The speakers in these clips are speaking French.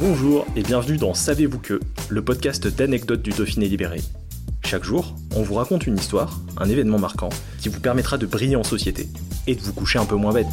Bonjour et bienvenue dans Savez-vous que, le podcast d'anecdotes du Dauphiné libéré. Chaque jour, on vous raconte une histoire, un événement marquant, qui vous permettra de briller en société et de vous coucher un peu moins bête.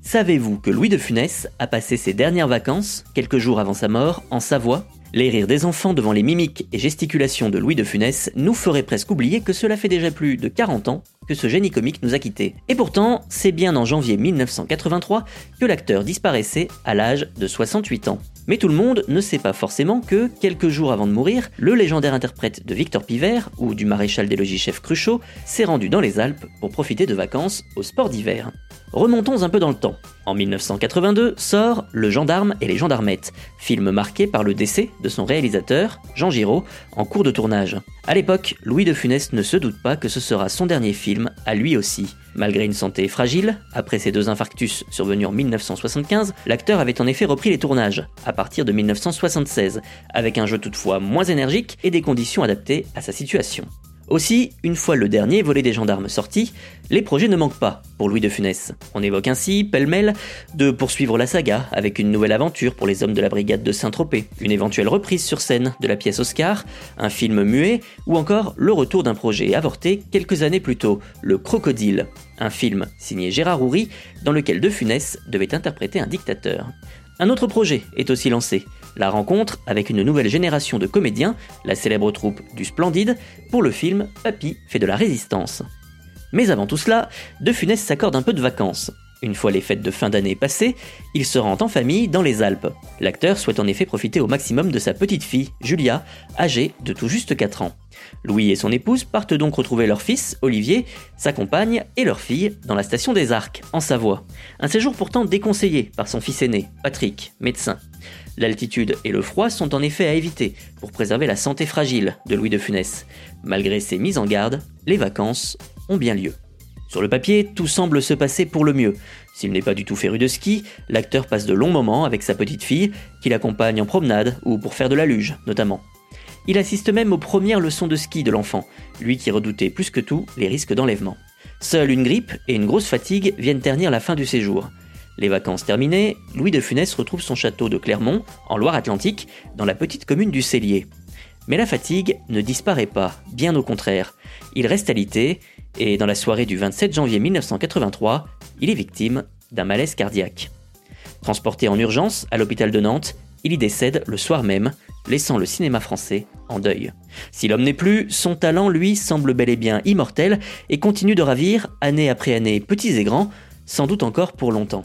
Savez-vous que Louis de Funès a passé ses dernières vacances, quelques jours avant sa mort, en Savoie Les rires des enfants devant les mimiques et gesticulations de Louis de Funès nous feraient presque oublier que cela fait déjà plus de 40 ans que ce génie comique nous a quittés. Et pourtant, c'est bien en janvier 1983 que l'acteur disparaissait à l'âge de 68 ans. Mais tout le monde ne sait pas forcément que, quelques jours avant de mourir, le légendaire interprète de Victor Pivert ou du maréchal des logis chef Cruchot s'est rendu dans les Alpes pour profiter de vacances au sport d'hiver. Remontons un peu dans le temps. En 1982 sort Le gendarme et les gendarmettes, film marqué par le décès de son réalisateur, Jean Giraud, en cours de tournage. À l'époque, Louis de Funès ne se doute pas que ce sera son dernier film, à lui aussi. Malgré une santé fragile, après ses deux infarctus survenus en 1975, l'acteur avait en effet repris les tournages, à partir de 1976, avec un jeu toutefois moins énergique et des conditions adaptées à sa situation. Aussi, une fois le dernier volet des gendarmes sorti, les projets ne manquent pas pour Louis de Funès. On évoque ainsi, pêle-mêle, de poursuivre la saga avec une nouvelle aventure pour les hommes de la brigade de Saint-Tropez, une éventuelle reprise sur scène de la pièce Oscar, un film muet, ou encore le retour d'un projet avorté quelques années plus tôt, Le Crocodile, un film signé Gérard Houry dans lequel de Funès devait interpréter un dictateur. Un autre projet est aussi lancé, la rencontre avec une nouvelle génération de comédiens, la célèbre troupe du Splendide, pour le film Papy fait de la résistance. Mais avant tout cela, De Funès s'accorde un peu de vacances. Une fois les fêtes de fin d'année passées, il se rend en famille dans les Alpes. L'acteur souhaite en effet profiter au maximum de sa petite fille, Julia, âgée de tout juste 4 ans. Louis et son épouse partent donc retrouver leur fils, Olivier, sa compagne et leur fille dans la station des Arcs, en Savoie. Un séjour pourtant déconseillé par son fils aîné, Patrick, médecin. L'altitude et le froid sont en effet à éviter pour préserver la santé fragile de Louis de Funès. Malgré ces mises en garde, les vacances ont bien lieu. Sur le papier, tout semble se passer pour le mieux. S'il n'est pas du tout féru de ski, l'acteur passe de longs moments avec sa petite fille, qui l'accompagne en promenade ou pour faire de la luge, notamment. Il assiste même aux premières leçons de ski de l'enfant, lui qui redoutait plus que tout les risques d'enlèvement. Seule une grippe et une grosse fatigue viennent ternir la fin du séjour. Les vacances terminées, Louis de Funès retrouve son château de Clermont, en Loire-Atlantique, dans la petite commune du Cellier. Mais la fatigue ne disparaît pas, bien au contraire. Il reste alité, et dans la soirée du 27 janvier 1983, il est victime d'un malaise cardiaque. Transporté en urgence à l'hôpital de Nantes, il y décède le soir même, laissant le cinéma français en deuil. Si l'homme n'est plus, son talent, lui, semble bel et bien immortel et continue de ravir, année après année, petits et grands, sans doute encore pour longtemps.